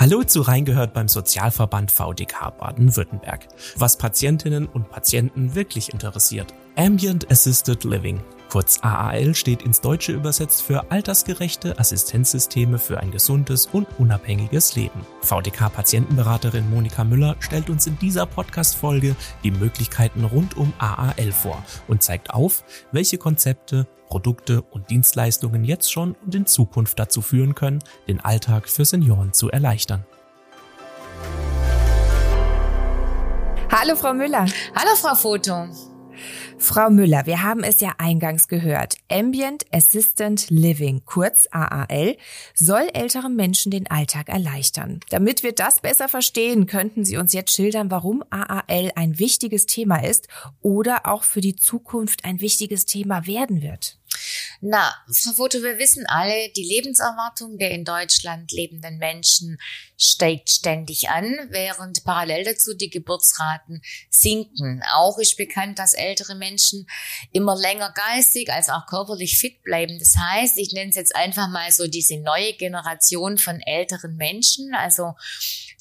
Hallo zu Reingehört beim Sozialverband VDK Baden-Württemberg. Was Patientinnen und Patienten wirklich interessiert. Ambient Assisted Living. Kurz AAL steht ins Deutsche übersetzt für altersgerechte Assistenzsysteme für ein gesundes und unabhängiges Leben. VDK-Patientenberaterin Monika Müller stellt uns in dieser Podcast-Folge die Möglichkeiten rund um AAL vor und zeigt auf, welche Konzepte, Produkte und Dienstleistungen jetzt schon und in Zukunft dazu führen können, den Alltag für Senioren zu erleichtern. Hallo Frau Müller. Hallo Frau Foto. Frau Müller, wir haben es ja eingangs gehört. Ambient Assistant Living, kurz AAL, soll älteren Menschen den Alltag erleichtern. Damit wir das besser verstehen, könnten Sie uns jetzt schildern, warum AAL ein wichtiges Thema ist oder auch für die Zukunft ein wichtiges Thema werden wird. Na, Frau Foto, wir wissen alle, die Lebenserwartung der in Deutschland lebenden Menschen steigt ständig an, während parallel dazu die Geburtsraten sinken. Auch ist bekannt, dass ältere Menschen immer länger geistig als auch körperlich fit bleiben. Das heißt, ich nenne es jetzt einfach mal so diese neue Generation von älteren Menschen, also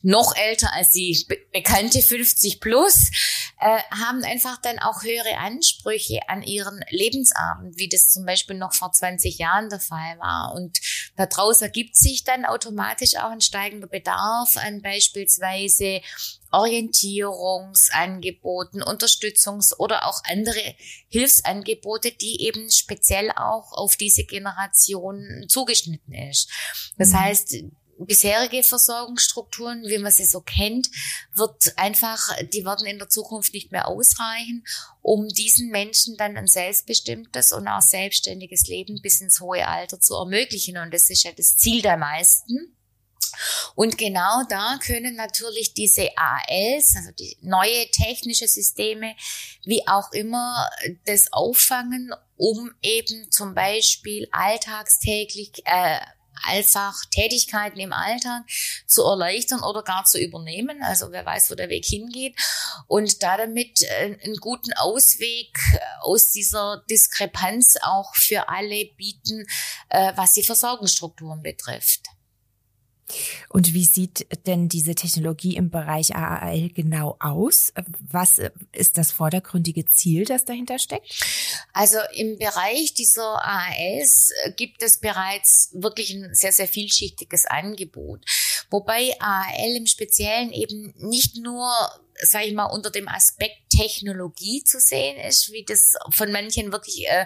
noch älter als die bekannte 50 plus, äh, haben einfach dann auch höhere Ansprüche an ihren Lebensabend, wie das zum Beispiel noch vor 20 Jahren der Fall war. Und daraus ergibt sich dann automatisch auch ein steigender Bedarf an beispielsweise Orientierungsangeboten, Unterstützungs- oder auch andere Hilfsangebote, die eben speziell auch auf diese Generation zugeschnitten ist. Das mhm. heißt, bisherige Versorgungsstrukturen, wie man sie so kennt, wird einfach, die werden in der Zukunft nicht mehr ausreichen, um diesen Menschen dann ein selbstbestimmtes und auch selbstständiges Leben bis ins hohe Alter zu ermöglichen. Und das ist ja das Ziel der meisten. Und genau da können natürlich diese ALs, also die neue technische Systeme, wie auch immer, das auffangen, um eben zum Beispiel alltagstäglich äh, einfach Tätigkeiten im Alltag zu erleichtern oder gar zu übernehmen. Also wer weiß, wo der Weg hingeht. Und da damit äh, einen guten Ausweg äh, aus dieser Diskrepanz auch für alle bieten, äh, was die Versorgungsstrukturen betrifft. Und wie sieht denn diese Technologie im Bereich AAL genau aus? Was ist das vordergründige Ziel, das dahinter steckt? Also im Bereich dieser AALs gibt es bereits wirklich ein sehr, sehr vielschichtiges Angebot. Wobei AAL im Speziellen eben nicht nur sage ich mal, unter dem Aspekt Technologie zu sehen ist, wie das von manchen wirklich äh,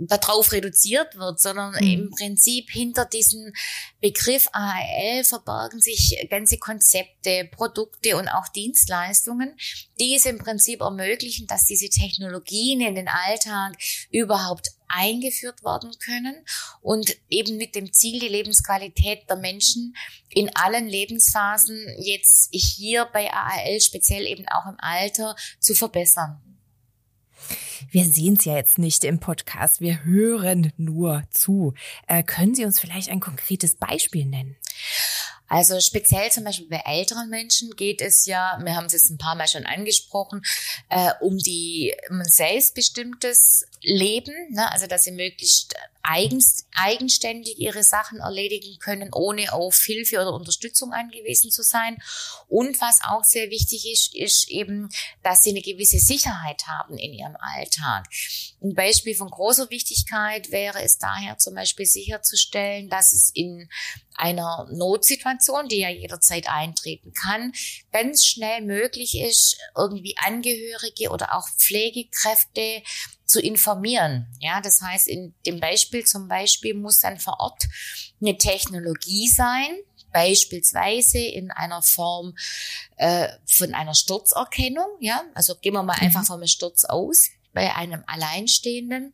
darauf reduziert wird, sondern mhm. im Prinzip hinter diesem Begriff AHL verbergen sich ganze Konzepte, Produkte und auch Dienstleistungen, die es im Prinzip ermöglichen, dass diese Technologien in den Alltag überhaupt eingeführt werden können und eben mit dem Ziel, die Lebensqualität der Menschen in allen Lebensphasen jetzt hier bei AAL speziell eben auch im Alter zu verbessern. Wir sehen es ja jetzt nicht im Podcast, wir hören nur zu. Äh, können Sie uns vielleicht ein konkretes Beispiel nennen? Also speziell zum Beispiel bei älteren Menschen geht es ja, wir haben es jetzt ein paar Mal schon angesprochen, äh, um die um ein selbstbestimmtes Leben, ne? also dass sie möglichst eigens, eigenständig ihre Sachen erledigen können, ohne auf Hilfe oder Unterstützung angewiesen zu sein. Und was auch sehr wichtig ist, ist eben, dass sie eine gewisse Sicherheit haben in ihrem Alltag. Ein Beispiel von großer Wichtigkeit wäre es daher zum Beispiel sicherzustellen, dass es in einer Notsituation, die ja jederzeit eintreten kann, ganz schnell möglich ist, irgendwie Angehörige oder auch Pflegekräfte zu informieren. Ja, das heißt, in dem Beispiel zum Beispiel muss dann vor Ort eine Technologie sein, beispielsweise in einer Form äh, von einer Sturzerkennung. Ja, also gehen wir mal mhm. einfach vom Sturz aus bei einem Alleinstehenden.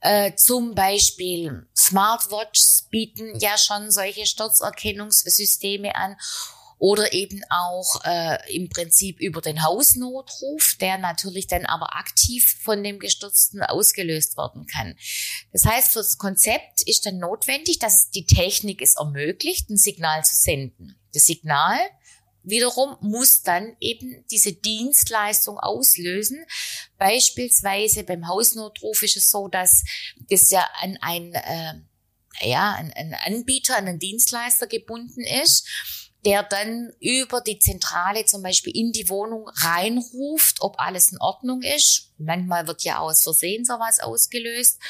Äh, zum Beispiel Smartwatches bieten ja schon solche Sturzerkennungssysteme an oder eben auch äh, im Prinzip über den Hausnotruf, der natürlich dann aber aktiv von dem Gestürzten ausgelöst werden kann. Das heißt, für das Konzept ist dann notwendig, dass die Technik es ermöglicht, ein Signal zu senden. Das Signal wiederum muss dann eben diese Dienstleistung auslösen. Beispielsweise beim Hausnotruf ist es so, dass das ja an ein äh, ja, ein, ein Anbieter, einen Dienstleister gebunden ist der dann über die Zentrale zum Beispiel in die Wohnung reinruft, ob alles in Ordnung ist. Manchmal wird ja aus Versehen sowas ausgelöst.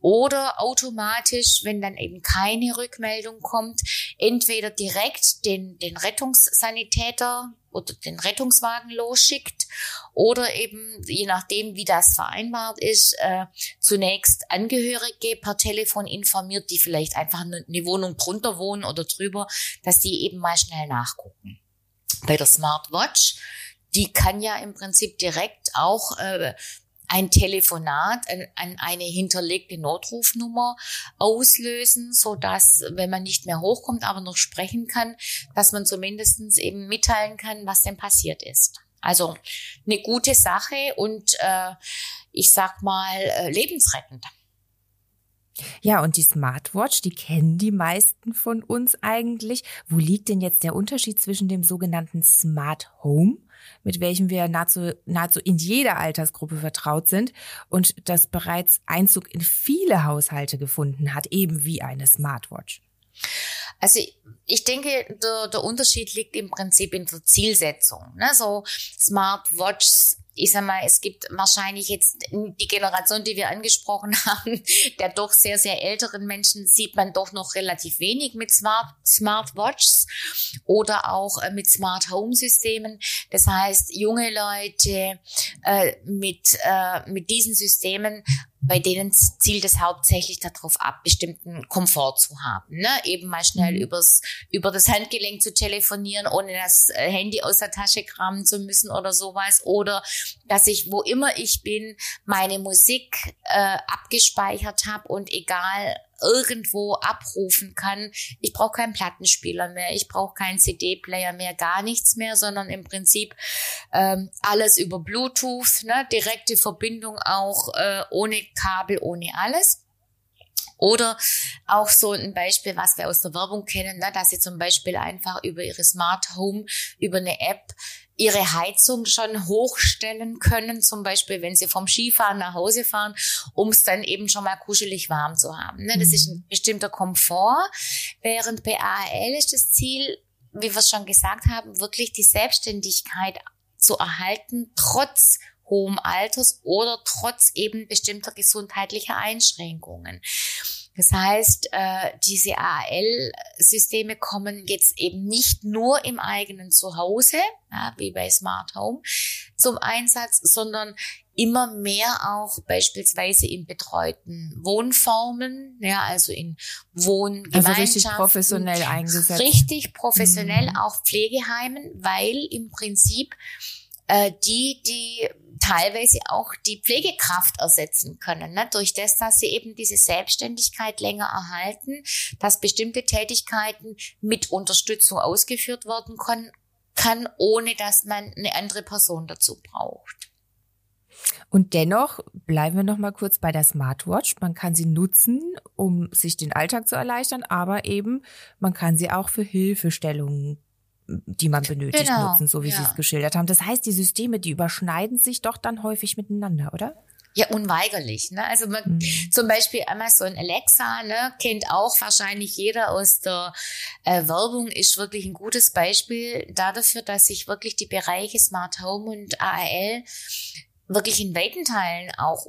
Oder automatisch, wenn dann eben keine Rückmeldung kommt, entweder direkt den, den Rettungssanitäter oder den Rettungswagen losschickt oder eben, je nachdem, wie das vereinbart ist, äh, zunächst Angehörige per Telefon informiert, die vielleicht einfach eine, Wohnung drunter wohnen oder drüber, dass die eben mal schnell nachgucken. Bei der Smartwatch, die kann ja im Prinzip direkt auch äh, ein Telefonat an, eine hinterlegte Notrufnummer auslösen, so dass, wenn man nicht mehr hochkommt, aber noch sprechen kann, dass man zumindestens eben mitteilen kann, was denn passiert ist. Also eine gute Sache und äh, ich sag mal äh, lebensrettend. Ja, und die Smartwatch, die kennen die meisten von uns eigentlich. Wo liegt denn jetzt der Unterschied zwischen dem sogenannten Smart Home, mit welchem wir nahezu, nahezu in jeder Altersgruppe vertraut sind und das bereits Einzug in viele Haushalte gefunden hat, eben wie eine Smartwatch? Also ich denke, der, der Unterschied liegt im Prinzip in der Zielsetzung. Ne? So Smartwatches ich sag mal, es gibt wahrscheinlich jetzt die Generation, die wir angesprochen haben, der doch sehr, sehr älteren Menschen sieht man doch noch relativ wenig mit Smart, Smartwatches oder auch äh, mit Smart Home Systemen. Das heißt, junge Leute äh, mit, äh, mit diesen Systemen bei denen zielt es hauptsächlich darauf ab, bestimmten Komfort zu haben. Ne? Eben mal schnell mhm. übers, über das Handgelenk zu telefonieren, ohne das äh, Handy aus der Tasche kramen zu müssen oder sowas. Oder dass ich, wo immer ich bin, meine Musik äh, abgespeichert habe und egal irgendwo abrufen kann. Ich brauche keinen Plattenspieler mehr, ich brauche keinen CD-Player mehr, gar nichts mehr, sondern im Prinzip ähm, alles über Bluetooth, ne? direkte Verbindung auch äh, ohne Kabel, ohne alles. Oder auch so ein Beispiel, was wir aus der Werbung kennen, ne, dass sie zum Beispiel einfach über ihre Smart Home, über eine App ihre Heizung schon hochstellen können, zum Beispiel wenn sie vom Skifahren nach Hause fahren, um es dann eben schon mal kuschelig warm zu haben. Ne? Das mhm. ist ein bestimmter Komfort, während bei AHL ist das Ziel, wie wir es schon gesagt haben, wirklich die Selbstständigkeit zu erhalten, trotz hohem Alters oder trotz eben bestimmter gesundheitlicher Einschränkungen. Das heißt, äh, diese AL-Systeme kommen jetzt eben nicht nur im eigenen Zuhause, wie bei Smart Home, zum Einsatz, sondern immer mehr auch beispielsweise in betreuten Wohnformen, ja, also in Wohngemeinschaften. Also richtig professionell eingesetzt. Richtig professionell, mhm. auch Pflegeheimen, weil im Prinzip äh, die, die teilweise auch die Pflegekraft ersetzen können, ne? durch das, dass sie eben diese Selbstständigkeit länger erhalten, dass bestimmte Tätigkeiten mit Unterstützung ausgeführt werden können, kann, ohne dass man eine andere Person dazu braucht. Und dennoch bleiben wir noch mal kurz bei der Smartwatch. Man kann sie nutzen, um sich den Alltag zu erleichtern, aber eben man kann sie auch für Hilfestellungen die man benötigt, genau, nutzen, so wie ja. Sie es geschildert haben. Das heißt, die Systeme, die überschneiden sich doch dann häufig miteinander, oder? Ja, unweigerlich. Ne? Also man, mhm. zum Beispiel Amazon Alexa ne, kennt auch wahrscheinlich jeder aus der äh, Werbung, ist wirklich ein gutes Beispiel dafür, dass sich wirklich die Bereiche Smart Home und ARL wirklich in weiten Teilen auch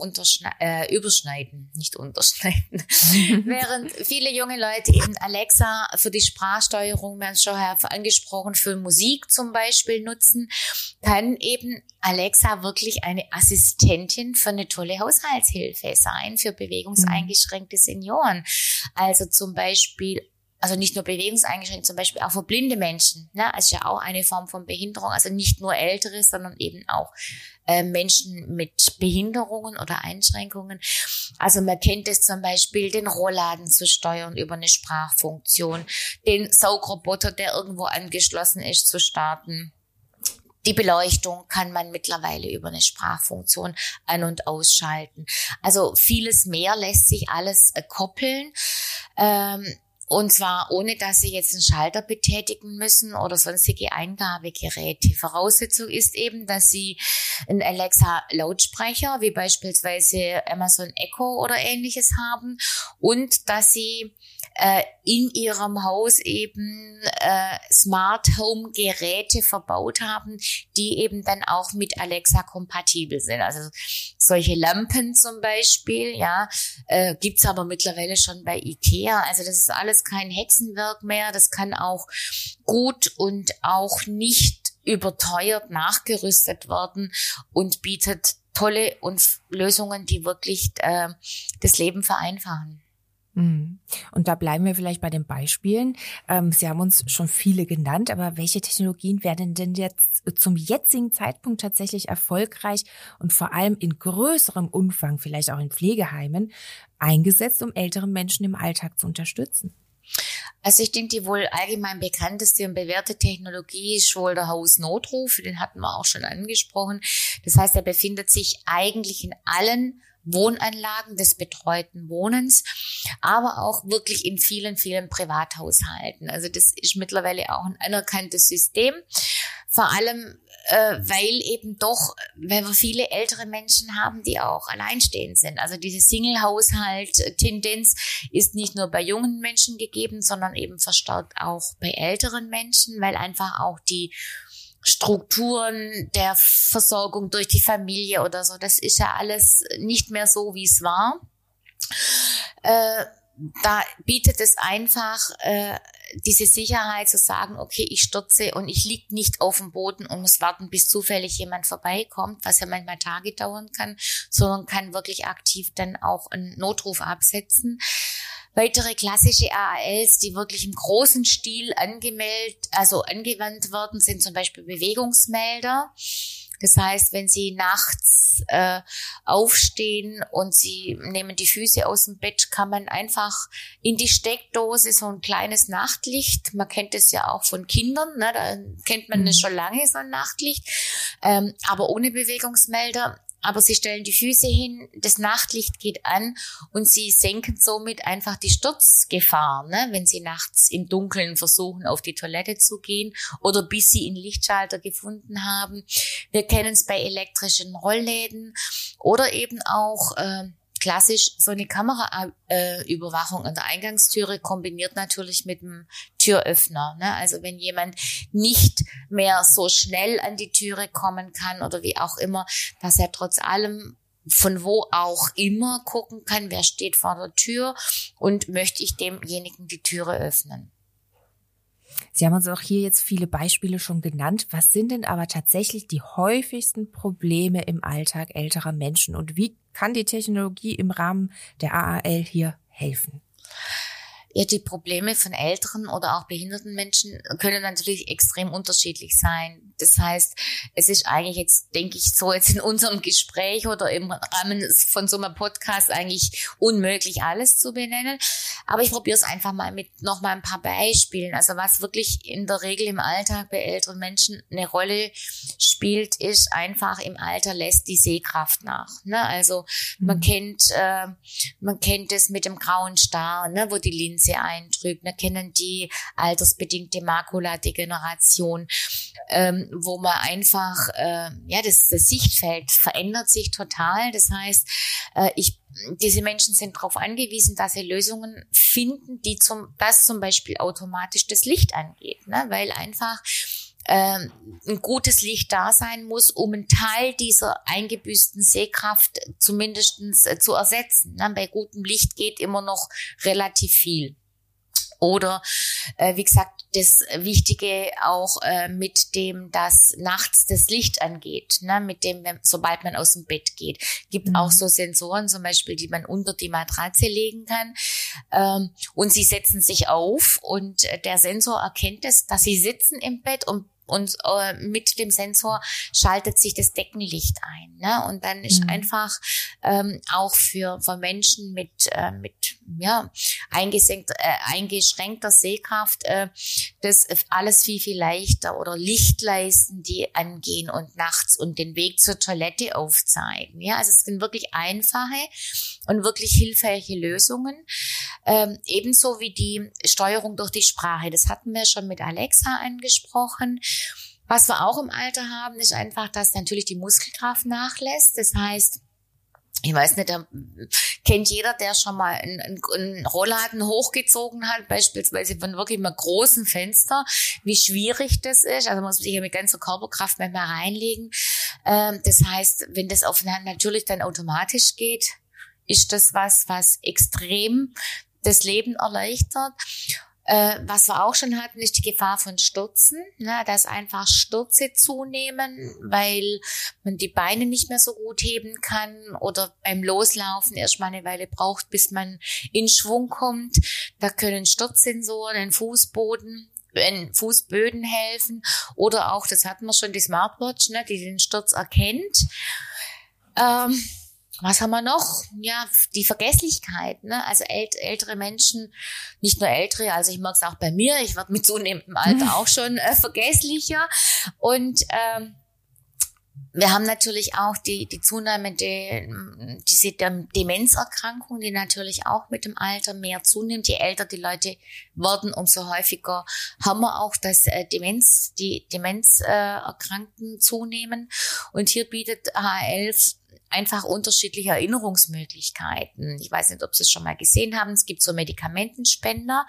äh, überschneiden, nicht unterschneiden. Während viele junge Leute eben Alexa für die Sprachsteuerung, wir haben es schon angesprochen, für Musik zum Beispiel nutzen, kann eben Alexa wirklich eine Assistentin für eine tolle Haushaltshilfe sein, für bewegungseingeschränkte Senioren. Also zum Beispiel also nicht nur bewegungseingeschränkt, zum Beispiel auch für blinde Menschen. Ne? Also ja auch eine Form von Behinderung. Also nicht nur Ältere, sondern eben auch äh, Menschen mit Behinderungen oder Einschränkungen. Also man kennt es zum Beispiel, den Rollladen zu steuern über eine Sprachfunktion, den Saugroboter, der irgendwo angeschlossen ist, zu starten. Die Beleuchtung kann man mittlerweile über eine Sprachfunktion an- und ausschalten. Also vieles mehr lässt sich alles äh, koppeln. Ähm, und zwar ohne, dass Sie jetzt einen Schalter betätigen müssen oder sonstige Eingabegeräte. Voraussetzung ist eben, dass Sie einen Alexa-Lautsprecher, wie beispielsweise Amazon Echo oder ähnliches haben und dass Sie äh, in ihrem Haus eben äh, Smart Home Geräte verbaut haben, die eben dann auch mit Alexa kompatibel sind. Also solche Lampen zum Beispiel, ja, äh, gibt's aber mittlerweile schon bei Ikea. Also das ist alles kein Hexenwerk mehr. Das kann auch gut und auch nicht überteuert nachgerüstet werden und bietet tolle Lösungen, die wirklich äh, das Leben vereinfachen. Mhm. Und da bleiben wir vielleicht bei den Beispielen. Ähm, Sie haben uns schon viele genannt, aber welche Technologien werden denn jetzt zum jetzigen Zeitpunkt tatsächlich erfolgreich und vor allem in größerem Umfang, vielleicht auch in Pflegeheimen, eingesetzt, um ältere Menschen im Alltag zu unterstützen? Also ich denke, die wohl allgemein bekannteste und bewährte Technologie ist wohl der Hausnotruf. Den hatten wir auch schon angesprochen. Das heißt, er befindet sich eigentlich in allen Wohnanlagen des betreuten Wohnens, aber auch wirklich in vielen, vielen Privathaushalten. Also das ist mittlerweile auch ein anerkanntes System. Vor allem, äh, weil eben doch, weil wir viele ältere Menschen haben, die auch alleinstehend sind. Also diese Single-Haushalt-Tendenz ist nicht nur bei jungen Menschen gegeben, sondern eben verstärkt auch bei älteren Menschen, weil einfach auch die Strukturen der Versorgung durch die Familie oder so. Das ist ja alles nicht mehr so, wie es war. Äh, da bietet es einfach äh, diese Sicherheit zu sagen, okay, ich stürze und ich lieg nicht auf dem Boden und muss warten, bis zufällig jemand vorbeikommt, was ja manchmal Tage dauern kann, sondern kann wirklich aktiv dann auch einen Notruf absetzen. Weitere klassische AALs, die wirklich im großen Stil angemeldet, also angewandt werden, sind zum Beispiel Bewegungsmelder. Das heißt, wenn Sie nachts äh, aufstehen und Sie nehmen die Füße aus dem Bett, kann man einfach in die Steckdose so ein kleines Nachtlicht. Man kennt es ja auch von Kindern, ne? da kennt man es mhm. schon lange so ein Nachtlicht, ähm, aber ohne Bewegungsmelder aber sie stellen die Füße hin, das Nachtlicht geht an und sie senken somit einfach die Sturzgefahr, ne? wenn sie nachts im Dunkeln versuchen, auf die Toilette zu gehen oder bis sie einen Lichtschalter gefunden haben. Wir kennen es bei elektrischen Rollläden oder eben auch äh, klassisch so eine Kameraüberwachung äh, an der Eingangstüre kombiniert natürlich mit dem Türöffner. Ne? Also wenn jemand nicht mehr so schnell an die Türe kommen kann oder wie auch immer, dass er trotz allem von wo auch immer gucken kann, wer steht vor der Tür und möchte ich demjenigen die Türe öffnen. Sie haben uns auch hier jetzt viele Beispiele schon genannt. Was sind denn aber tatsächlich die häufigsten Probleme im Alltag älterer Menschen und wie kann die Technologie im Rahmen der AAL hier helfen? Ja, die Probleme von älteren oder auch behinderten Menschen können natürlich extrem unterschiedlich sein. Das heißt, es ist eigentlich jetzt, denke ich, so jetzt in unserem Gespräch oder im Rahmen von so einem Podcast eigentlich unmöglich alles zu benennen. Aber ich probiere es einfach mal mit noch mal ein paar Beispielen. Also was wirklich in der Regel im Alltag bei älteren Menschen eine Rolle spielt, ist einfach im Alter lässt die Sehkraft nach. Ne? Also man mhm. kennt, äh, man kennt es mit dem grauen Star, ne? wo die Linse eintrübt. Wir kennen die altersbedingte Makuladegeneration. Ähm, wo man einfach, äh, ja, das, das Sichtfeld verändert sich total. Das heißt, äh, ich, diese Menschen sind darauf angewiesen, dass sie Lösungen finden, die zum, das zum Beispiel automatisch das Licht angeht, ne? weil einfach ähm, ein gutes Licht da sein muss, um einen Teil dieser eingebüßten Sehkraft zumindestens äh, zu ersetzen. Ne? Bei gutem Licht geht immer noch relativ viel. Oder äh, wie gesagt, das Wichtige auch äh, mit dem, dass nachts das Licht angeht, ne? mit dem, wenn, sobald man aus dem Bett geht. Gibt mhm. auch so Sensoren zum Beispiel, die man unter die Matratze legen kann. Ähm, und sie setzen sich auf und äh, der Sensor erkennt es, dass sie sitzen im Bett und und äh, mit dem Sensor schaltet sich das Deckenlicht ein. Ne? Und dann ist mhm. einfach ähm, auch für, für Menschen mit, äh, mit ja, eingesenkt, äh, eingeschränkter Sehkraft äh, das alles viel, viel leichter oder Lichtleisten, die angehen und nachts und den Weg zur Toilette aufzeigen. Ja, also es sind wirklich einfache, und wirklich hilfreiche Lösungen. Ähm, ebenso wie die Steuerung durch die Sprache. Das hatten wir schon mit Alexa angesprochen. Was wir auch im Alter haben, ist einfach, dass natürlich die Muskelkraft nachlässt. Das heißt, ich weiß nicht, kennt jeder, der schon mal einen, einen Rollladen hochgezogen hat, beispielsweise von wirklich einem großen Fenster, wie schwierig das ist. Also muss man sich ja mit ganzer Körperkraft manchmal reinlegen. Ähm, das heißt, wenn das aufeinander natürlich dann automatisch geht, ist das was, was extrem das Leben erleichtert. Äh, was wir auch schon hatten, ist die Gefahr von Stürzen, ne, dass einfach Stürze zunehmen, weil man die Beine nicht mehr so gut heben kann oder beim Loslaufen erstmal eine Weile braucht, bis man in Schwung kommt. Da können Sturzsensoren, ein Fußboden, in Fußböden helfen oder auch, das hatten wir schon, die Smartwatch, ne, die den Sturz erkennt. Ähm, was haben wir noch? Ja, die Vergesslichkeit. Ne? Also ält ältere Menschen, nicht nur ältere, also ich merke es auch bei mir, ich werde mit zunehmendem Alter auch schon äh, vergesslicher. Und ähm, wir haben natürlich auch die, die zunehmende, diese Demenzerkrankung, die natürlich auch mit dem Alter mehr zunimmt. Je älter die Leute werden, umso häufiger haben wir auch, dass äh, Demenz, die Demenzerkrankten zunehmen. Und hier bietet H11 einfach unterschiedliche Erinnerungsmöglichkeiten. Ich weiß nicht, ob Sie es schon mal gesehen haben. Es gibt so Medikamentenspender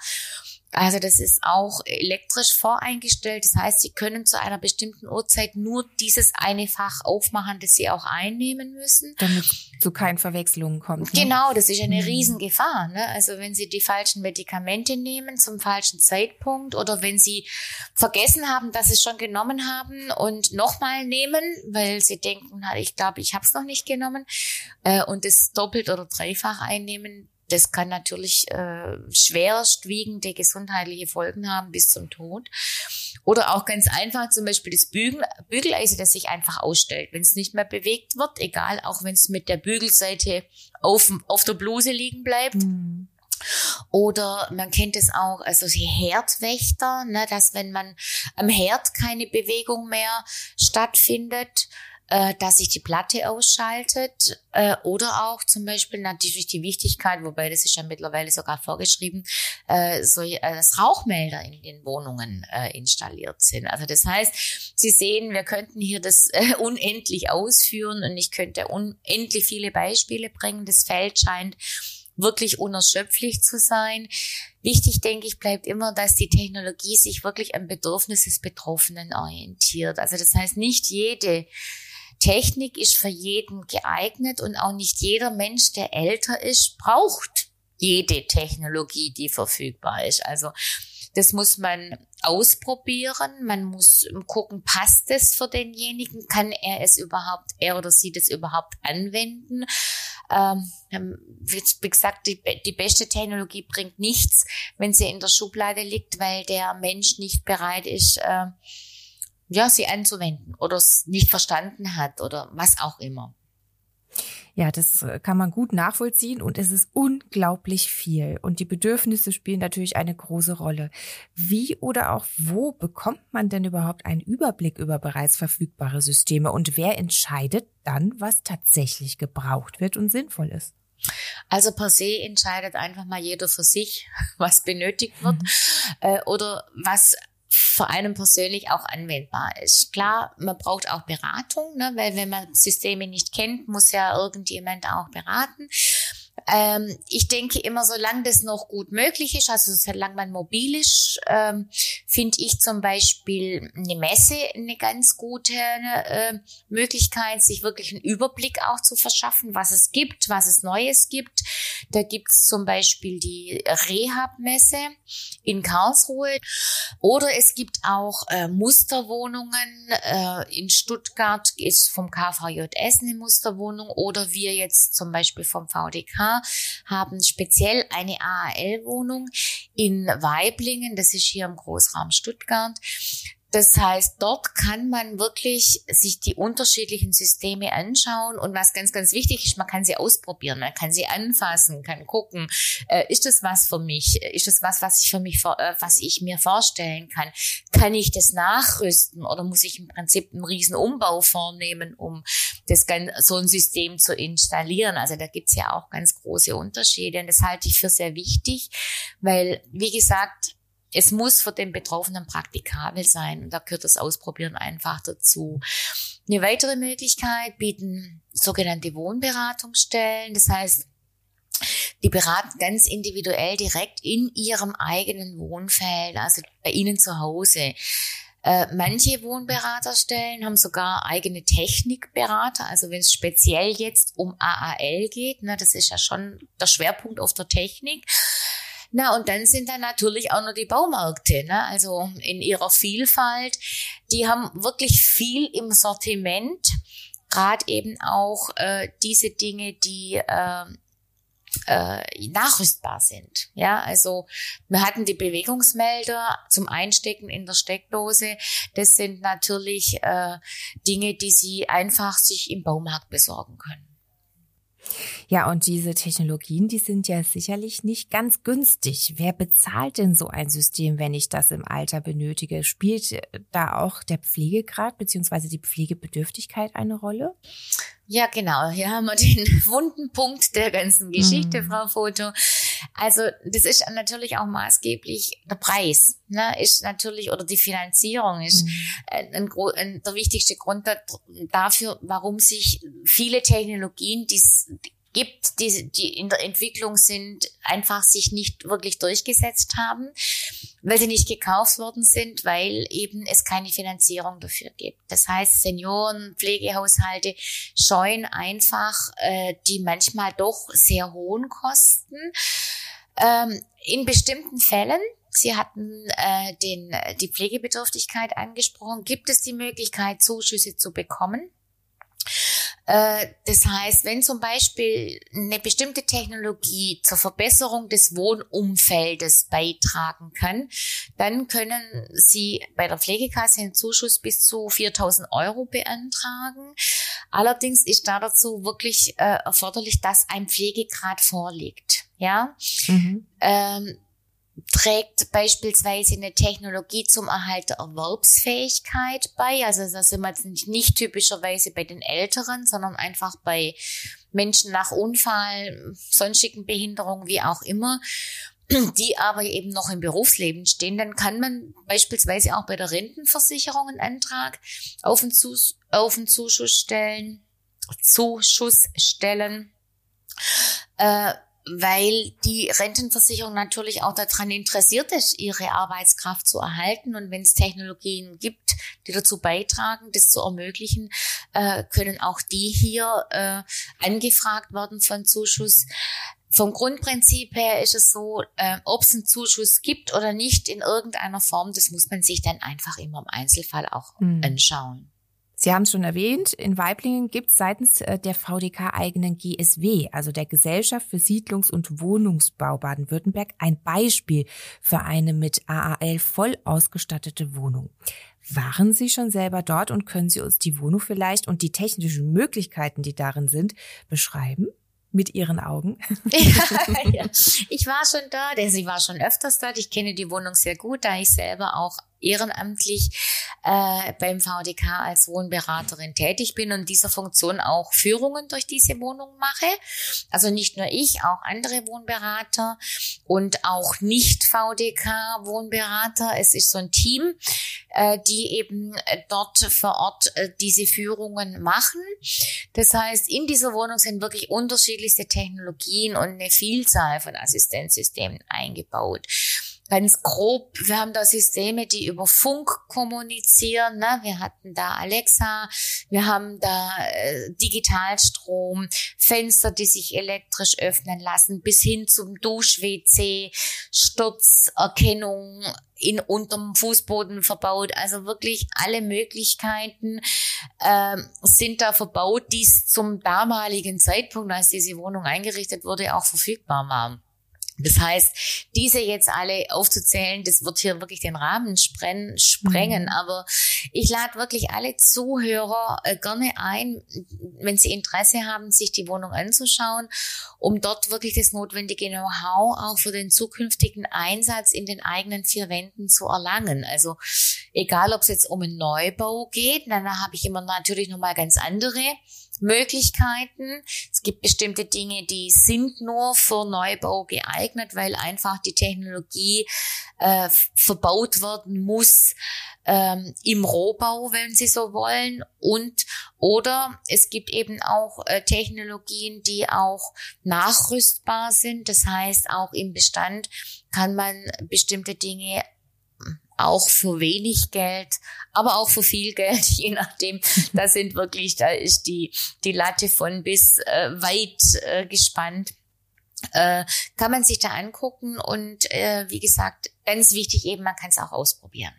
also das ist auch elektrisch voreingestellt. Das heißt, Sie können zu einer bestimmten Uhrzeit nur dieses eine Fach aufmachen, das Sie auch einnehmen müssen. Damit zu keinen Verwechslungen kommt. Ne? Genau, das ist eine mhm. Riesengefahr. Ne? Also wenn Sie die falschen Medikamente nehmen zum falschen Zeitpunkt oder wenn Sie vergessen haben, dass Sie es schon genommen haben und nochmal nehmen, weil Sie denken, ich glaube, ich habe es noch nicht genommen äh, und es doppelt oder dreifach einnehmen, das kann natürlich äh, schwerstwiegende gesundheitliche Folgen haben bis zum Tod. Oder auch ganz einfach zum Beispiel das Bügel, Bügeleisen, das sich einfach ausstellt, wenn es nicht mehr bewegt wird, egal, auch wenn es mit der Bügelseite auf, auf der Bluse liegen bleibt. Mhm. Oder man kennt es auch, also die Herdwächter, ne, dass wenn man am Herd keine Bewegung mehr stattfindet, äh, dass sich die Platte ausschaltet äh, oder auch zum Beispiel natürlich die Wichtigkeit, wobei das ist ja mittlerweile sogar vorgeschrieben, äh, so, äh, dass Rauchmelder in den Wohnungen äh, installiert sind. Also das heißt, Sie sehen, wir könnten hier das äh, unendlich ausführen und ich könnte unendlich viele Beispiele bringen. Das Feld scheint wirklich unerschöpflich zu sein. Wichtig, denke ich, bleibt immer, dass die Technologie sich wirklich am Bedürfnis des Betroffenen orientiert. Also das heißt, nicht jede Technik ist für jeden geeignet und auch nicht jeder Mensch, der älter ist, braucht jede Technologie, die verfügbar ist. Also das muss man ausprobieren. Man muss gucken, passt es für denjenigen? Kann er es überhaupt, er oder sie das überhaupt anwenden? Ähm, wie gesagt, die, die beste Technologie bringt nichts, wenn sie in der Schublade liegt, weil der Mensch nicht bereit ist, äh, ja, sie anzuwenden oder es nicht verstanden hat oder was auch immer. Ja, das äh, kann man gut nachvollziehen und es ist unglaublich viel. Und die Bedürfnisse spielen natürlich eine große Rolle. Wie oder auch wo bekommt man denn überhaupt einen Überblick über bereits verfügbare Systeme und wer entscheidet dann, was tatsächlich gebraucht wird und sinnvoll ist? Also per se entscheidet einfach mal jeder für sich, was benötigt wird mhm. äh, oder was für einen persönlich auch anwendbar ist. Klar, man braucht auch Beratung, ne, weil wenn man Systeme nicht kennt, muss ja irgendjemand auch beraten. Ähm, ich denke immer, solange das noch gut möglich ist, also solange man mobil ist, ähm, finde ich zum Beispiel eine Messe eine ganz gute äh, Möglichkeit, sich wirklich einen Überblick auch zu verschaffen, was es gibt, was es Neues gibt. Da gibt's zum Beispiel die Rehab-Messe in Karlsruhe oder es gibt auch äh, Musterwohnungen. Äh, in Stuttgart ist vom KVJS eine Musterwohnung oder wir jetzt zum Beispiel vom VDK haben speziell eine AAL-Wohnung in Weiblingen, das ist hier im Großraum Stuttgart. Das heißt, dort kann man wirklich sich die unterschiedlichen Systeme anschauen und was ganz, ganz wichtig ist, man kann sie ausprobieren, man kann sie anfassen, kann gucken, äh, ist das was für mich? Ist das was, was ich für mich, äh, was ich mir vorstellen kann? Kann ich das nachrüsten oder muss ich im Prinzip einen riesen Umbau vornehmen, um das so ein System zu installieren? Also da gibt's ja auch ganz große Unterschiede und das halte ich für sehr wichtig, weil, wie gesagt, es muss für den Betroffenen praktikabel sein und da gehört das Ausprobieren einfach dazu. Eine weitere Möglichkeit bieten sogenannte Wohnberatungsstellen. Das heißt, die beraten ganz individuell direkt in ihrem eigenen Wohnfeld, also bei Ihnen zu Hause. Äh, manche Wohnberaterstellen haben sogar eigene Technikberater, also wenn es speziell jetzt um AAL geht, ne, das ist ja schon der Schwerpunkt auf der Technik, na, und dann sind da natürlich auch noch die Baumärkte, ne? also in ihrer Vielfalt. Die haben wirklich viel im Sortiment, gerade eben auch äh, diese Dinge, die äh, äh, nachrüstbar sind. Ja, also wir hatten die Bewegungsmelder zum Einstecken in der Steckdose. Das sind natürlich äh, Dinge, die Sie einfach sich im Baumarkt besorgen können. Ja, und diese Technologien, die sind ja sicherlich nicht ganz günstig. Wer bezahlt denn so ein System, wenn ich das im Alter benötige? Spielt da auch der Pflegegrad beziehungsweise die Pflegebedürftigkeit eine Rolle? Ja, genau. Hier haben wir den wunden Punkt der ganzen Geschichte, mhm. Frau Foto. Also das ist natürlich auch maßgeblich der Preis, ne, ist natürlich oder die Finanzierung ist mhm. ein, ein, ein, der wichtigste Grund dafür, warum sich viele Technologien, die gibt, die, die in der Entwicklung sind, einfach sich nicht wirklich durchgesetzt haben, weil sie nicht gekauft worden sind, weil eben es keine Finanzierung dafür gibt. Das heißt, Senioren, Pflegehaushalte scheuen einfach äh, die manchmal doch sehr hohen Kosten. Ähm, in bestimmten Fällen Sie hatten äh, den, die Pflegebedürftigkeit angesprochen. Gibt es die Möglichkeit, Zuschüsse zu bekommen? Äh, das heißt, wenn zum Beispiel eine bestimmte Technologie zur Verbesserung des Wohnumfeldes beitragen kann, dann können Sie bei der Pflegekasse einen Zuschuss bis zu 4000 Euro beantragen. Allerdings ist da dazu wirklich äh, erforderlich, dass ein Pflegegrad vorliegt. Ja, mhm. ähm, trägt beispielsweise eine Technologie zum Erhalt der Erwerbsfähigkeit bei. Also da sind wir jetzt nicht, nicht typischerweise bei den Älteren, sondern einfach bei Menschen nach Unfall, sonstigen Behinderungen, wie auch immer, die aber eben noch im Berufsleben stehen, dann kann man beispielsweise auch bei der Rentenversicherung einen Antrag auf einen, Zus auf einen Zuschuss stellen, Zuschuss stellen. Äh, weil die Rentenversicherung natürlich auch daran interessiert ist, ihre Arbeitskraft zu erhalten. Und wenn es Technologien gibt, die dazu beitragen, das zu ermöglichen, äh, können auch die hier äh, angefragt werden von Zuschuss. Vom Grundprinzip her ist es so, äh, ob es einen Zuschuss gibt oder nicht in irgendeiner Form, das muss man sich dann einfach immer im Einzelfall auch mhm. anschauen. Sie haben es schon erwähnt, in Weiblingen gibt es seitens äh, der VDK eigenen GSW, also der Gesellschaft für Siedlungs- und Wohnungsbau Baden-Württemberg, ein Beispiel für eine mit AAL voll ausgestattete Wohnung. Waren Sie schon selber dort und können Sie uns die Wohnung vielleicht und die technischen Möglichkeiten, die darin sind, beschreiben? mit ihren Augen. ja, ja. Ich war schon also ich war schon öfters dort. Ich kenne die Wohnung sehr gut, da ich selber auch ehrenamtlich äh, beim VDK als Wohnberaterin tätig bin und dieser Funktion auch Führungen durch diese Wohnung mache. Also nicht nur ich, auch andere Wohnberater und auch nicht VDK Wohnberater. Es ist so ein Team, äh, die eben äh, dort vor Ort äh, diese Führungen machen. Das heißt, in dieser Wohnung sind wirklich unterschiedlichste Technologien und eine Vielzahl von Assistenzsystemen eingebaut ganz grob, wir haben da Systeme, die über Funk kommunizieren. Ne? Wir hatten da Alexa, wir haben da äh, Digitalstrom, Fenster, die sich elektrisch öffnen lassen, bis hin zum Dusch-WC, Sturzerkennung in unterm Fußboden verbaut. Also wirklich alle Möglichkeiten äh, sind da verbaut, die zum damaligen Zeitpunkt, als diese Wohnung eingerichtet wurde, auch verfügbar waren. Das heißt, diese jetzt alle aufzuzählen, das wird hier wirklich den Rahmen sprengen. Mhm. Aber ich lade wirklich alle Zuhörer äh, gerne ein, wenn sie Interesse haben, sich die Wohnung anzuschauen, um dort wirklich das notwendige Know-how auch für den zukünftigen Einsatz in den eigenen vier Wänden zu erlangen. Also egal, ob es jetzt um einen Neubau geht, dann habe ich immer natürlich nochmal ganz andere Möglichkeiten. Es gibt bestimmte Dinge, die sind nur für Neubau geeignet, weil einfach die Technologie äh, verbaut werden muss ähm, im Rohbau, wenn Sie so wollen. Und oder es gibt eben auch äh, Technologien, die auch nachrüstbar sind. Das heißt, auch im Bestand kann man bestimmte Dinge auch für wenig Geld, aber auch für viel Geld, je nachdem. Da sind wirklich, da ist die, die Latte von bis äh, weit äh, gespannt. Äh, kann man sich da angucken und äh, wie gesagt, ganz wichtig eben, man kann es auch ausprobieren.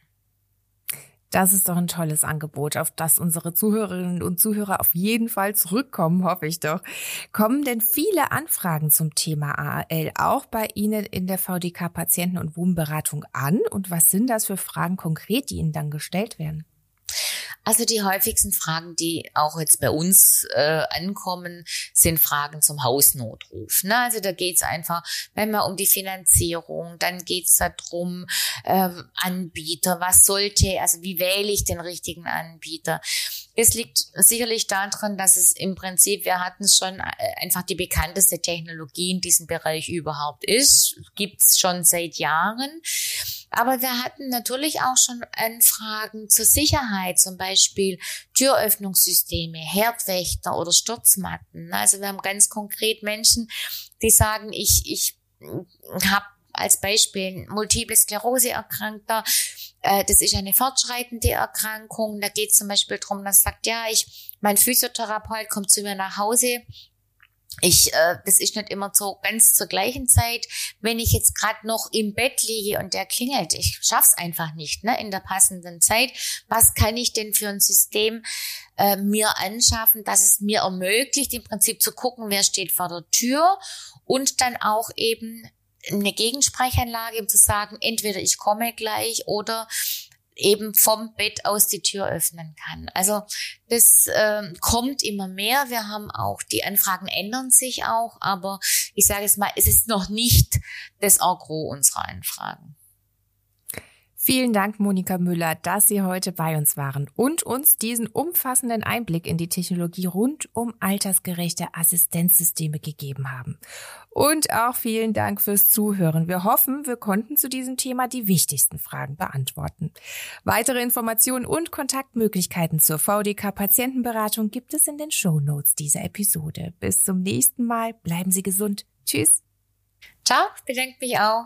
Das ist doch ein tolles Angebot, auf das unsere Zuhörerinnen und Zuhörer auf jeden Fall zurückkommen, hoffe ich doch. Kommen denn viele Anfragen zum Thema AAL auch bei Ihnen in der VDK Patienten- und Wohnberatung an? Und was sind das für Fragen konkret, die Ihnen dann gestellt werden? Also die häufigsten Fragen, die auch jetzt bei uns äh, ankommen, sind Fragen zum Hausnotruf. Ne? Also da geht's einfach, wenn man um die Finanzierung, dann geht's darum, äh, Anbieter, was sollte, also wie wähle ich den richtigen Anbieter. Es liegt sicherlich daran, dass es im Prinzip, wir hatten schon äh, einfach die bekannteste Technologie in diesem Bereich überhaupt ist. Gibt's schon seit Jahren. Aber wir hatten natürlich auch schon Anfragen zur Sicherheit, zum Beispiel Türöffnungssysteme, Herdwächter oder Sturzmatten. Also wir haben ganz konkret Menschen, die sagen, ich, ich habe als Beispiel Multiple Sklerose erkrankter. Äh, das ist eine fortschreitende Erkrankung. Da geht es zum Beispiel darum, dass sagt, ja, ich, mein Physiotherapeut kommt zu mir nach Hause ich, äh, das ist nicht immer so ganz zur gleichen Zeit. Wenn ich jetzt gerade noch im Bett liege und der klingelt, ich schaff's einfach nicht, ne, in der passenden Zeit. Was kann ich denn für ein System äh, mir anschaffen, dass es mir ermöglicht, im Prinzip zu gucken, wer steht vor der Tür und dann auch eben eine Gegensprechanlage, um zu sagen, entweder ich komme gleich oder eben vom Bett aus die Tür öffnen kann. Also das äh, kommt immer mehr. Wir haben auch, die Anfragen ändern sich auch, aber ich sage es mal, es ist noch nicht das Agro unserer Anfragen. Vielen Dank, Monika Müller, dass Sie heute bei uns waren und uns diesen umfassenden Einblick in die Technologie rund um altersgerechte Assistenzsysteme gegeben haben. Und auch vielen Dank fürs Zuhören. Wir hoffen, wir konnten zu diesem Thema die wichtigsten Fragen beantworten. Weitere Informationen und Kontaktmöglichkeiten zur VDK Patientenberatung gibt es in den Show Notes dieser Episode. Bis zum nächsten Mal. Bleiben Sie gesund. Tschüss. Ciao, bedanke mich auch.